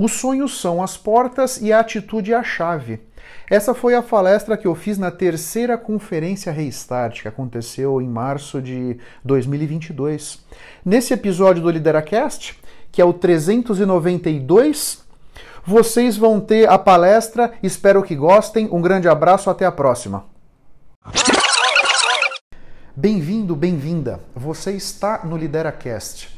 Os sonhos são as portas e a atitude a chave. Essa foi a palestra que eu fiz na terceira conferência Restart, que aconteceu em março de 2022. Nesse episódio do Lideracast, que é o 392, vocês vão ter a palestra. Espero que gostem. Um grande abraço, até a próxima. Bem-vindo, bem-vinda. Você está no Lideracast.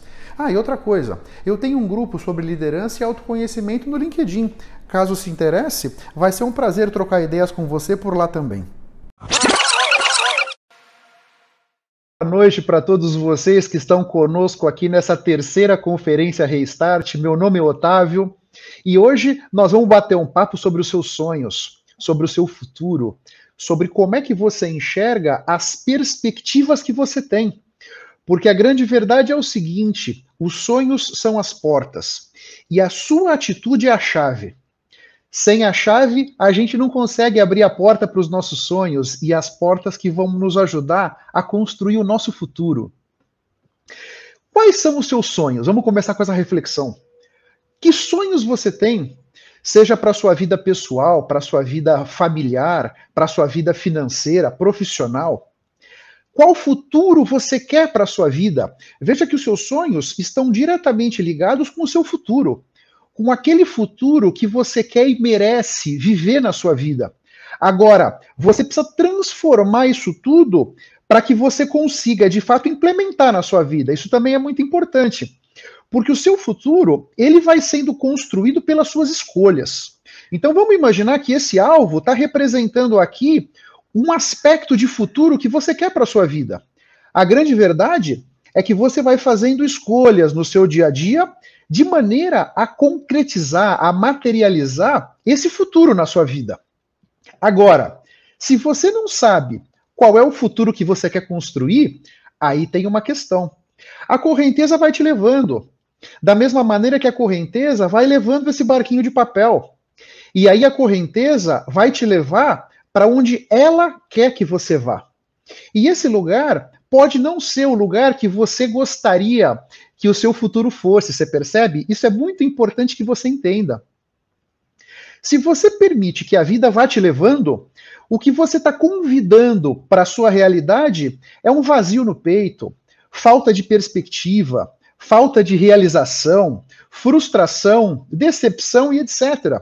Ah, e outra coisa, eu tenho um grupo sobre liderança e autoconhecimento no LinkedIn. Caso se interesse, vai ser um prazer trocar ideias com você por lá também. Boa noite para todos vocês que estão conosco aqui nessa terceira conferência Restart. Meu nome é Otávio e hoje nós vamos bater um papo sobre os seus sonhos, sobre o seu futuro, sobre como é que você enxerga as perspectivas que você tem. Porque a grande verdade é o seguinte: os sonhos são as portas e a sua atitude é a chave. Sem a chave, a gente não consegue abrir a porta para os nossos sonhos e as portas que vão nos ajudar a construir o nosso futuro. Quais são os seus sonhos? Vamos começar com essa reflexão. Que sonhos você tem? Seja para a sua vida pessoal, para a sua vida familiar, para a sua vida financeira, profissional. Qual futuro você quer para a sua vida? Veja que os seus sonhos estão diretamente ligados com o seu futuro, com aquele futuro que você quer e merece viver na sua vida. Agora, você precisa transformar isso tudo para que você consiga de fato implementar na sua vida. Isso também é muito importante, porque o seu futuro ele vai sendo construído pelas suas escolhas. Então vamos imaginar que esse alvo está representando aqui um aspecto de futuro que você quer para a sua vida. A grande verdade é que você vai fazendo escolhas no seu dia a dia de maneira a concretizar, a materializar esse futuro na sua vida. Agora, se você não sabe qual é o futuro que você quer construir, aí tem uma questão. A correnteza vai te levando. Da mesma maneira que a correnteza vai levando esse barquinho de papel. E aí a correnteza vai te levar para onde ela quer que você vá. E esse lugar pode não ser o lugar que você gostaria que o seu futuro fosse, você percebe? Isso é muito importante que você entenda. Se você permite que a vida vá te levando, o que você está convidando para a sua realidade é um vazio no peito, falta de perspectiva, falta de realização, frustração, decepção e etc.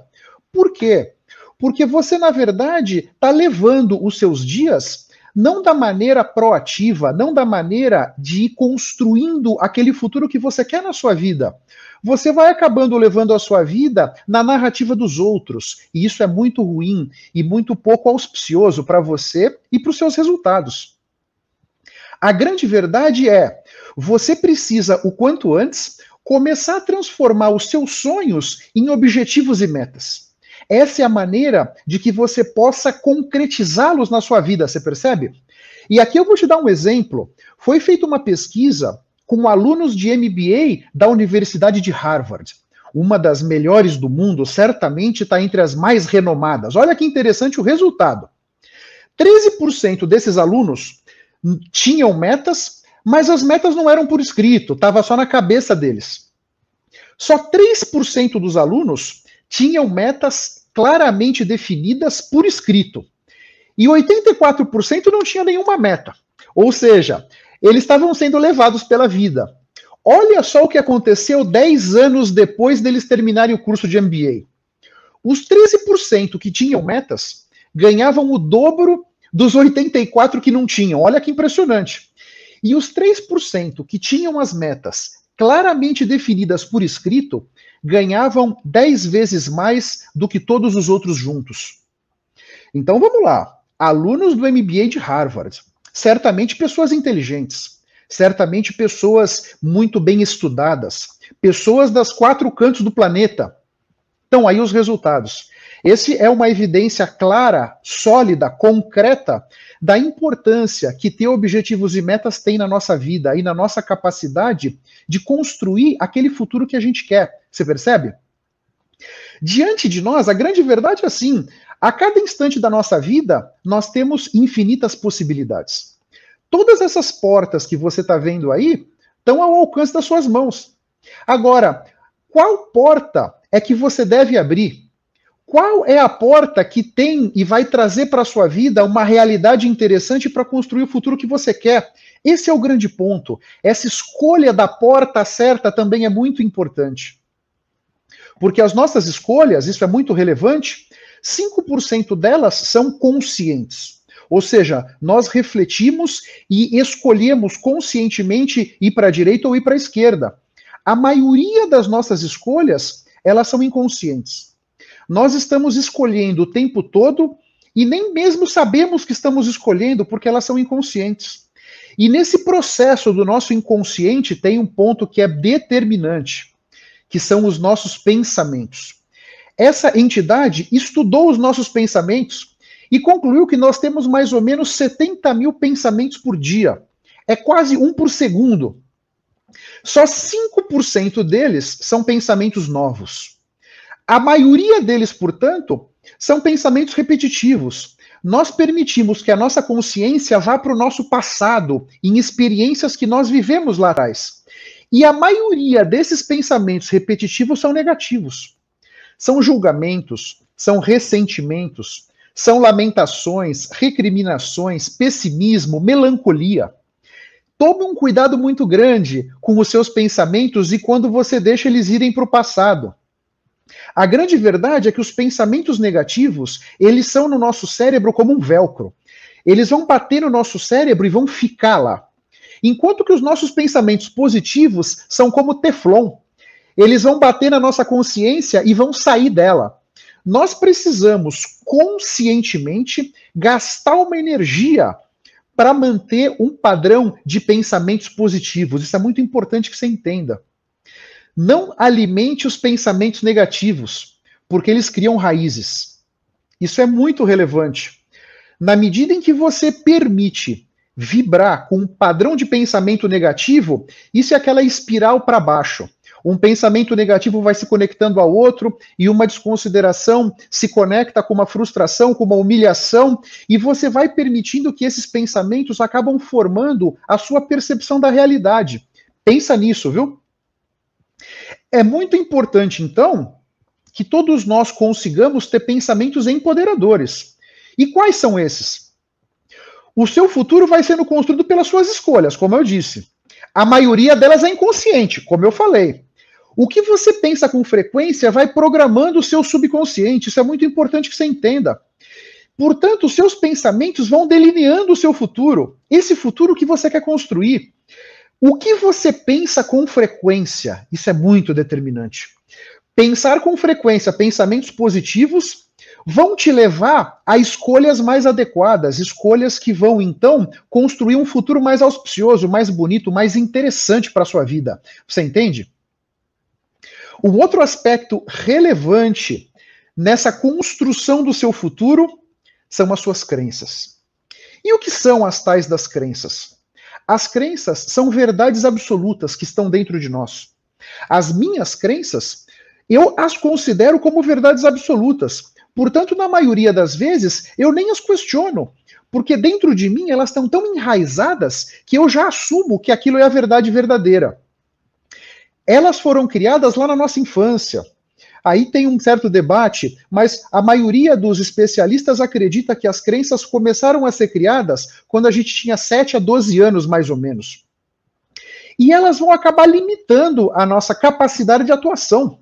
Por quê? Porque você, na verdade, está levando os seus dias não da maneira proativa, não da maneira de ir construindo aquele futuro que você quer na sua vida. Você vai acabando levando a sua vida na narrativa dos outros, e isso é muito ruim e muito pouco auspicioso para você e para os seus resultados. A grande verdade é, você precisa o quanto antes começar a transformar os seus sonhos em objetivos e metas. Essa é a maneira de que você possa concretizá-los na sua vida, você percebe? E aqui eu vou te dar um exemplo. Foi feita uma pesquisa com alunos de MBA da Universidade de Harvard. Uma das melhores do mundo, certamente está entre as mais renomadas. Olha que interessante o resultado. 13% desses alunos tinham metas, mas as metas não eram por escrito, estava só na cabeça deles. Só 3% dos alunos tinham metas claramente definidas por escrito. E 84% não tinha nenhuma meta. Ou seja, eles estavam sendo levados pela vida. Olha só o que aconteceu 10 anos depois deles terminarem o curso de MBA. Os 13% que tinham metas ganhavam o dobro dos 84 que não tinham. Olha que impressionante. E os 3% que tinham as metas claramente definidas por escrito ganhavam 10 vezes mais do que todos os outros juntos. Então vamos lá. Alunos do MBA de Harvard, certamente pessoas inteligentes, certamente pessoas muito bem estudadas, pessoas das quatro cantos do planeta. Então, aí os resultados. Esse é uma evidência clara, sólida, concreta da importância que ter objetivos e metas tem na nossa vida e na nossa capacidade de construir aquele futuro que a gente quer. Você percebe? Diante de nós, a grande verdade é assim: a cada instante da nossa vida, nós temos infinitas possibilidades. Todas essas portas que você está vendo aí estão ao alcance das suas mãos. Agora, qual porta é que você deve abrir? Qual é a porta que tem e vai trazer para a sua vida uma realidade interessante para construir o futuro que você quer? Esse é o grande ponto. Essa escolha da porta certa também é muito importante. Porque as nossas escolhas, isso é muito relevante, 5% delas são conscientes. Ou seja, nós refletimos e escolhemos conscientemente ir para a direita ou ir para a esquerda. A maioria das nossas escolhas, elas são inconscientes. Nós estamos escolhendo o tempo todo e nem mesmo sabemos que estamos escolhendo porque elas são inconscientes. E nesse processo do nosso inconsciente tem um ponto que é determinante, que são os nossos pensamentos. Essa entidade estudou os nossos pensamentos e concluiu que nós temos mais ou menos 70 mil pensamentos por dia. É quase um por segundo. Só 5% deles são pensamentos novos. A maioria deles, portanto, são pensamentos repetitivos. Nós permitimos que a nossa consciência vá para o nosso passado, em experiências que nós vivemos lá atrás. E a maioria desses pensamentos repetitivos são negativos. São julgamentos, são ressentimentos, são lamentações, recriminações, pessimismo, melancolia. Tome um cuidado muito grande com os seus pensamentos e quando você deixa eles irem para o passado. A grande verdade é que os pensamentos negativos, eles são no nosso cérebro como um velcro. Eles vão bater no nosso cérebro e vão ficar lá. Enquanto que os nossos pensamentos positivos são como teflon. Eles vão bater na nossa consciência e vão sair dela. Nós precisamos conscientemente gastar uma energia para manter um padrão de pensamentos positivos. Isso é muito importante que você entenda. Não alimente os pensamentos negativos, porque eles criam raízes. Isso é muito relevante. Na medida em que você permite vibrar com um padrão de pensamento negativo, isso é aquela espiral para baixo. Um pensamento negativo vai se conectando ao outro e uma desconsideração se conecta com uma frustração, com uma humilhação, e você vai permitindo que esses pensamentos acabam formando a sua percepção da realidade. Pensa nisso, viu? É muito importante, então, que todos nós consigamos ter pensamentos empoderadores. E quais são esses? O seu futuro vai sendo construído pelas suas escolhas, como eu disse. A maioria delas é inconsciente, como eu falei. O que você pensa com frequência vai programando o seu subconsciente. Isso é muito importante que você entenda. Portanto, os seus pensamentos vão delineando o seu futuro, esse futuro que você quer construir. O que você pensa com frequência? Isso é muito determinante. Pensar com frequência pensamentos positivos vão te levar a escolhas mais adequadas, escolhas que vão então construir um futuro mais auspicioso, mais bonito, mais interessante para a sua vida. Você entende? Um outro aspecto relevante nessa construção do seu futuro são as suas crenças. E o que são as tais das crenças? As crenças são verdades absolutas que estão dentro de nós. As minhas crenças, eu as considero como verdades absolutas. Portanto, na maioria das vezes, eu nem as questiono, porque dentro de mim elas estão tão enraizadas que eu já assumo que aquilo é a verdade verdadeira. Elas foram criadas lá na nossa infância. Aí tem um certo debate, mas a maioria dos especialistas acredita que as crenças começaram a ser criadas quando a gente tinha 7 a 12 anos, mais ou menos. E elas vão acabar limitando a nossa capacidade de atuação.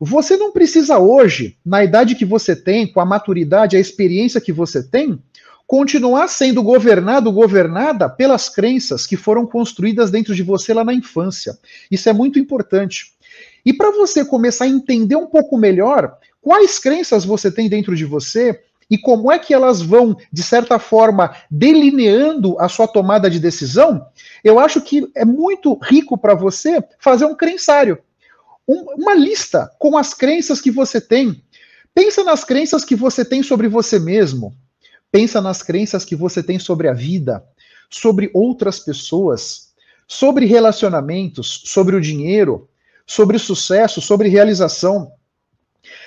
Você não precisa hoje, na idade que você tem, com a maturidade, a experiência que você tem, continuar sendo governado, governada pelas crenças que foram construídas dentro de você lá na infância. Isso é muito importante. E para você começar a entender um pouco melhor quais crenças você tem dentro de você e como é que elas vão, de certa forma, delineando a sua tomada de decisão, eu acho que é muito rico para você fazer um crençário um, uma lista com as crenças que você tem. Pensa nas crenças que você tem sobre você mesmo. Pensa nas crenças que você tem sobre a vida, sobre outras pessoas, sobre relacionamentos, sobre o dinheiro, sobre sucesso, sobre realização.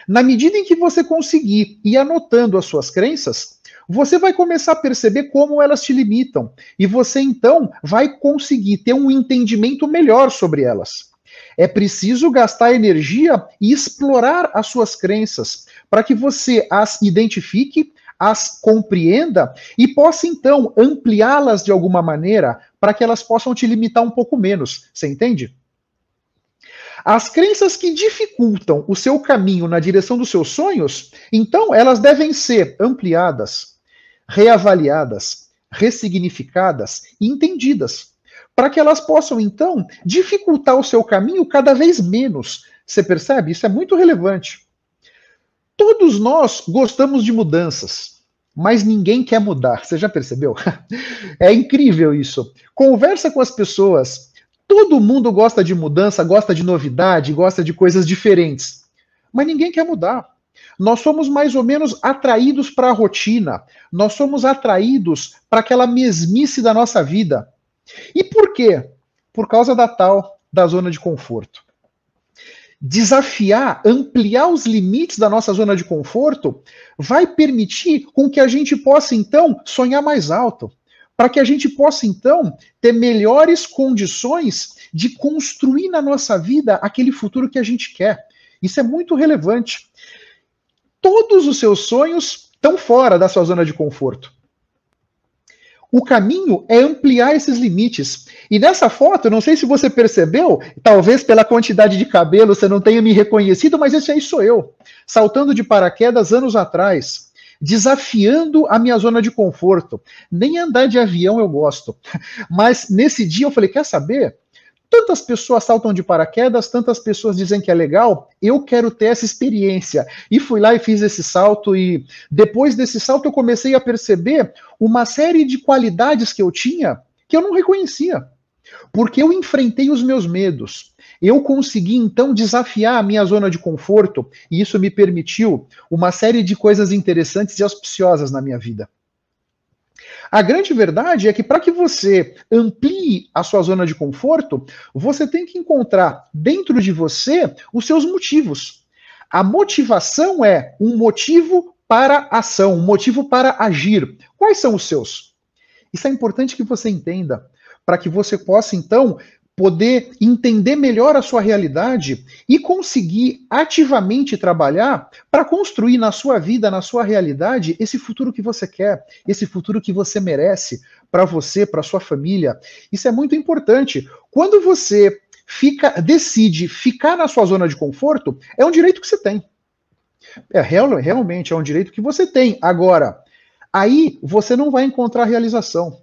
Na medida em que você conseguir ir anotando as suas crenças, você vai começar a perceber como elas te limitam. E você então vai conseguir ter um entendimento melhor sobre elas. É preciso gastar energia e explorar as suas crenças para que você as identifique, as compreenda e possa então ampliá-las de alguma maneira para que elas possam te limitar um pouco menos. Você entende? As crenças que dificultam o seu caminho na direção dos seus sonhos, então elas devem ser ampliadas, reavaliadas, ressignificadas e entendidas para que elas possam, então, dificultar o seu caminho cada vez menos. Você percebe? Isso é muito relevante. Todos nós gostamos de mudanças, mas ninguém quer mudar. Você já percebeu? é incrível isso. Conversa com as pessoas. Todo mundo gosta de mudança, gosta de novidade, gosta de coisas diferentes, mas ninguém quer mudar. Nós somos mais ou menos atraídos para a rotina, nós somos atraídos para aquela mesmice da nossa vida. E por quê? Por causa da tal da zona de conforto. Desafiar, ampliar os limites da nossa zona de conforto vai permitir com que a gente possa então sonhar mais alto, para que a gente possa então ter melhores condições de construir na nossa vida aquele futuro que a gente quer. Isso é muito relevante. Todos os seus sonhos estão fora da sua zona de conforto. O caminho é ampliar esses limites. E nessa foto, não sei se você percebeu, talvez pela quantidade de cabelo você não tenha me reconhecido, mas esse aí sou eu, saltando de paraquedas anos atrás, desafiando a minha zona de conforto. Nem andar de avião eu gosto. Mas nesse dia eu falei: quer saber? Tantas pessoas saltam de paraquedas, tantas pessoas dizem que é legal, eu quero ter essa experiência. E fui lá e fiz esse salto, e depois desse salto eu comecei a perceber uma série de qualidades que eu tinha que eu não reconhecia. Porque eu enfrentei os meus medos. Eu consegui então desafiar a minha zona de conforto, e isso me permitiu uma série de coisas interessantes e auspiciosas na minha vida. A grande verdade é que para que você amplie a sua zona de conforto, você tem que encontrar dentro de você os seus motivos. A motivação é um motivo para ação, um motivo para agir. Quais são os seus? Isso é importante que você entenda, para que você possa então poder entender melhor a sua realidade e conseguir ativamente trabalhar para construir na sua vida, na sua realidade, esse futuro que você quer, esse futuro que você merece para você, para sua família. Isso é muito importante. Quando você fica decide ficar na sua zona de conforto, é um direito que você tem. É real, realmente é um direito que você tem. Agora, aí você não vai encontrar realização.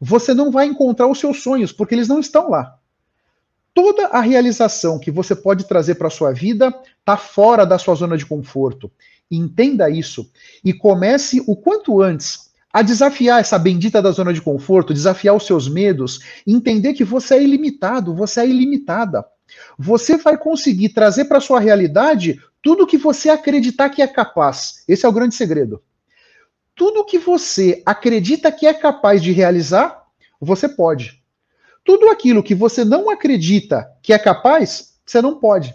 Você não vai encontrar os seus sonhos, porque eles não estão lá toda a realização que você pode trazer para a sua vida está fora da sua zona de conforto. Entenda isso e comece o quanto antes a desafiar essa bendita da zona de conforto, desafiar os seus medos, entender que você é ilimitado, você é ilimitada. Você vai conseguir trazer para sua realidade tudo que você acreditar que é capaz. Esse é o grande segredo. Tudo que você acredita que é capaz de realizar, você pode. Tudo aquilo que você não acredita que é capaz, você não pode.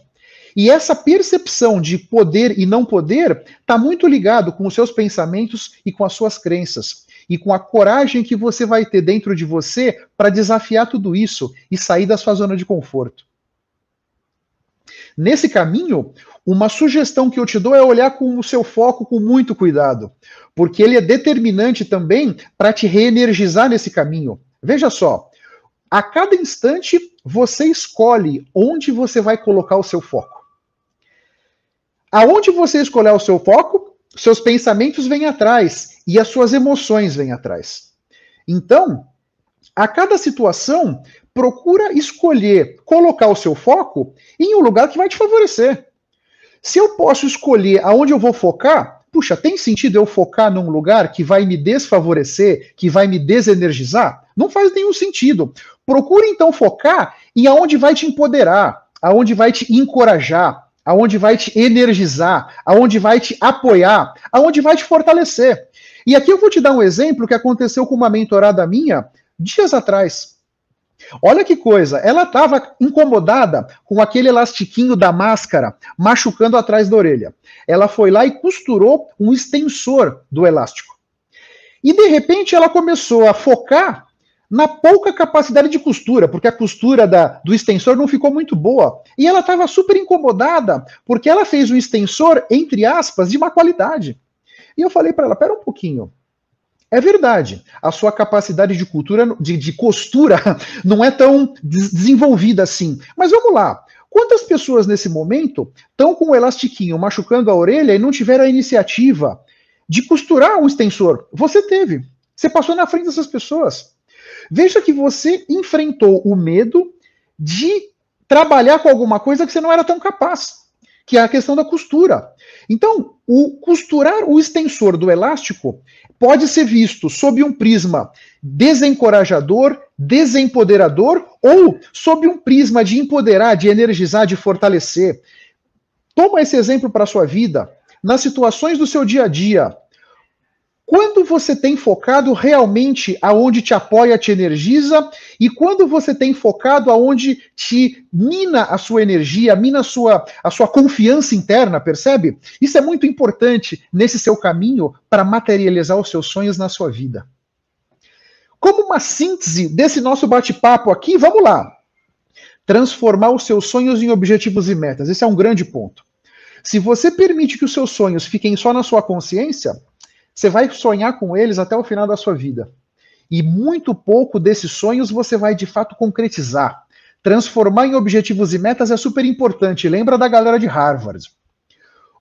E essa percepção de poder e não poder está muito ligado com os seus pensamentos e com as suas crenças. E com a coragem que você vai ter dentro de você para desafiar tudo isso e sair da sua zona de conforto. Nesse caminho, uma sugestão que eu te dou é olhar com o seu foco com muito cuidado, porque ele é determinante também para te reenergizar nesse caminho. Veja só, a cada instante, você escolhe onde você vai colocar o seu foco. aonde você escolher o seu foco, seus pensamentos vêm atrás e as suas emoções vêm atrás. Então, a cada situação, procura escolher colocar o seu foco em um lugar que vai te favorecer. Se eu posso escolher aonde eu vou focar, puxa, tem sentido eu focar num lugar que vai me desfavorecer, que vai me desenergizar? Não faz nenhum sentido. Procure então focar em aonde vai te empoderar, aonde vai te encorajar, aonde vai te energizar, aonde vai te apoiar, aonde vai te fortalecer. E aqui eu vou te dar um exemplo que aconteceu com uma mentorada minha dias atrás. Olha que coisa, ela estava incomodada com aquele elastiquinho da máscara machucando atrás da orelha. Ela foi lá e costurou um extensor do elástico. E de repente ela começou a focar na pouca capacidade de costura, porque a costura da, do extensor não ficou muito boa. E ela estava super incomodada, porque ela fez um extensor, entre aspas, de má qualidade. E eu falei para ela: pera um pouquinho. É verdade, a sua capacidade de cultura, de, de costura, não é tão desenvolvida assim. Mas vamos lá. Quantas pessoas nesse momento estão com o elastiquinho machucando a orelha e não tiveram a iniciativa de costurar um extensor? Você teve. Você passou na frente dessas pessoas. Veja que você enfrentou o medo de trabalhar com alguma coisa que você não era tão capaz, que é a questão da costura. Então, o costurar o extensor do elástico pode ser visto sob um prisma desencorajador, desempoderador ou sob um prisma de empoderar, de energizar, de fortalecer. Toma esse exemplo para a sua vida, nas situações do seu dia a dia. Quando você tem focado realmente aonde te apoia, te energiza, e quando você tem focado aonde te mina a sua energia, mina a sua, a sua confiança interna, percebe? Isso é muito importante nesse seu caminho para materializar os seus sonhos na sua vida. Como uma síntese desse nosso bate-papo aqui, vamos lá. Transformar os seus sonhos em objetivos e metas. Esse é um grande ponto. Se você permite que os seus sonhos fiquem só na sua consciência, você vai sonhar com eles até o final da sua vida. E muito pouco desses sonhos você vai de fato concretizar. Transformar em objetivos e metas é super importante. Lembra da galera de Harvard.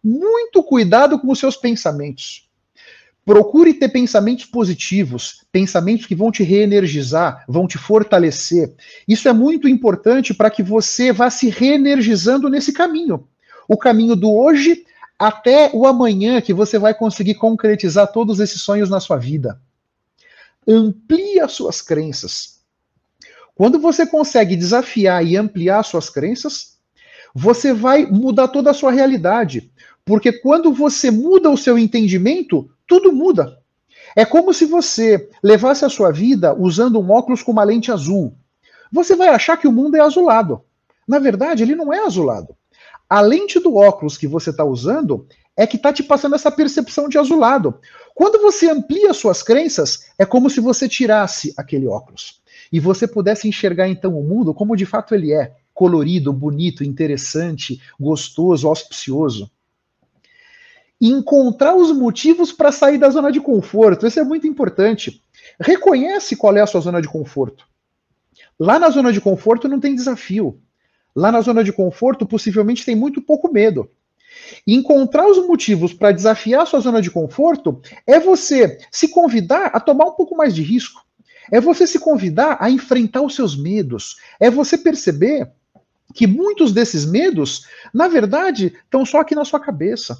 Muito cuidado com os seus pensamentos. Procure ter pensamentos positivos, pensamentos que vão te reenergizar, vão te fortalecer. Isso é muito importante para que você vá se reenergizando nesse caminho. O caminho do hoje até o amanhã que você vai conseguir concretizar todos esses sonhos na sua vida. Amplie as suas crenças. Quando você consegue desafiar e ampliar suas crenças, você vai mudar toda a sua realidade. Porque quando você muda o seu entendimento, tudo muda. É como se você levasse a sua vida usando um óculos com uma lente azul. Você vai achar que o mundo é azulado. Na verdade, ele não é azulado a lente do óculos que você está usando é que está te passando essa percepção de azulado. Quando você amplia suas crenças, é como se você tirasse aquele óculos e você pudesse enxergar então o mundo como de fato ele é, colorido, bonito, interessante, gostoso, auspicioso. Encontrar os motivos para sair da zona de conforto, isso é muito importante. Reconhece qual é a sua zona de conforto. Lá na zona de conforto não tem desafio. Lá na zona de conforto, possivelmente tem muito pouco medo. E encontrar os motivos para desafiar a sua zona de conforto é você se convidar a tomar um pouco mais de risco. É você se convidar a enfrentar os seus medos. É você perceber que muitos desses medos, na verdade, estão só aqui na sua cabeça.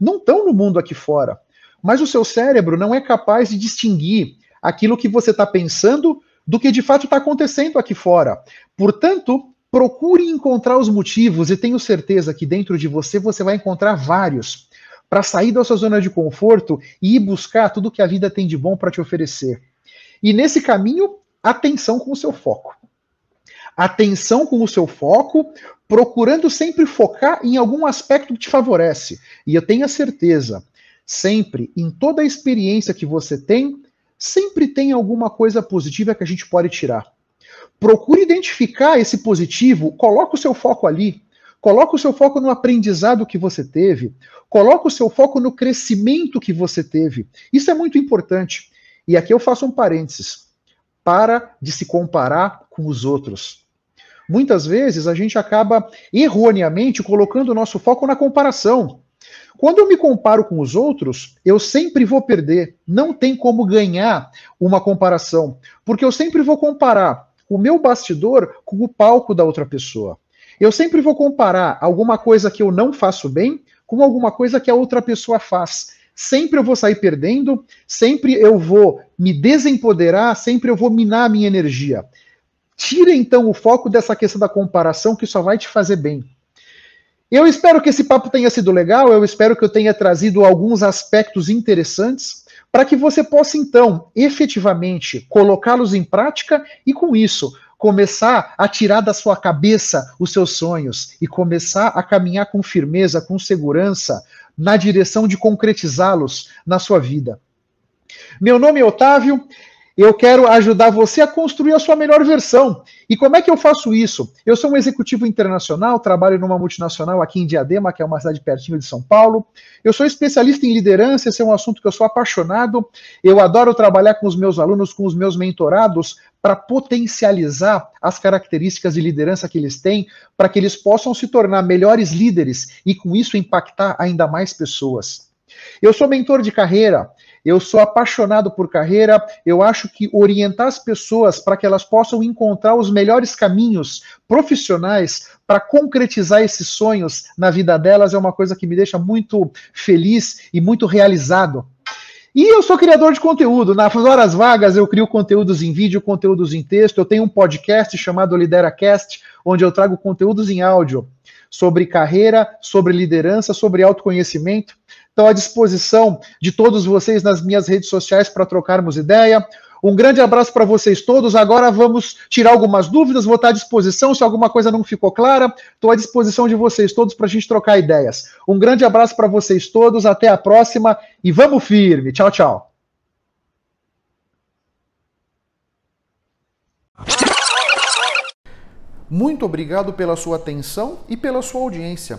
Não estão no mundo aqui fora. Mas o seu cérebro não é capaz de distinguir aquilo que você está pensando do que de fato está acontecendo aqui fora. Portanto, Procure encontrar os motivos e tenho certeza que dentro de você você vai encontrar vários para sair da sua zona de conforto e ir buscar tudo que a vida tem de bom para te oferecer. E nesse caminho, atenção com o seu foco. Atenção com o seu foco, procurando sempre focar em algum aspecto que te favorece. E eu tenho a certeza, sempre, em toda a experiência que você tem, sempre tem alguma coisa positiva que a gente pode tirar. Procure identificar esse positivo, coloque o seu foco ali. Coloque o seu foco no aprendizado que você teve. Coloque o seu foco no crescimento que você teve. Isso é muito importante. E aqui eu faço um parênteses. Para de se comparar com os outros. Muitas vezes a gente acaba erroneamente colocando o nosso foco na comparação. Quando eu me comparo com os outros, eu sempre vou perder. Não tem como ganhar uma comparação, porque eu sempre vou comparar o meu bastidor com o palco da outra pessoa. Eu sempre vou comparar alguma coisa que eu não faço bem com alguma coisa que a outra pessoa faz. Sempre eu vou sair perdendo, sempre eu vou me desempoderar, sempre eu vou minar a minha energia. Tira então o foco dessa questão da comparação que só vai te fazer bem. Eu espero que esse papo tenha sido legal, eu espero que eu tenha trazido alguns aspectos interessantes para que você possa, então, efetivamente colocá-los em prática e, com isso, começar a tirar da sua cabeça os seus sonhos e começar a caminhar com firmeza, com segurança, na direção de concretizá-los na sua vida. Meu nome é Otávio eu quero ajudar você a construir a sua melhor versão. E como é que eu faço isso? Eu sou um executivo internacional, trabalho numa multinacional aqui em Diadema, que é uma cidade pertinho de São Paulo. Eu sou especialista em liderança, esse é um assunto que eu sou apaixonado. Eu adoro trabalhar com os meus alunos, com os meus mentorados, para potencializar as características de liderança que eles têm, para que eles possam se tornar melhores líderes e, com isso, impactar ainda mais pessoas. Eu sou mentor de carreira, eu sou apaixonado por carreira, eu acho que orientar as pessoas para que elas possam encontrar os melhores caminhos profissionais para concretizar esses sonhos na vida delas é uma coisa que me deixa muito feliz e muito realizado. E eu sou criador de conteúdo. Nas horas vagas eu crio conteúdos em vídeo, conteúdos em texto. Eu tenho um podcast chamado LideraCast, onde eu trago conteúdos em áudio sobre carreira, sobre liderança, sobre autoconhecimento. Estou à disposição de todos vocês nas minhas redes sociais para trocarmos ideia. Um grande abraço para vocês todos. Agora vamos tirar algumas dúvidas, vou estar à disposição. Se alguma coisa não ficou clara, estou à disposição de vocês todos para a gente trocar ideias. Um grande abraço para vocês todos, até a próxima e vamos firme. Tchau, tchau. Muito obrigado pela sua atenção e pela sua audiência.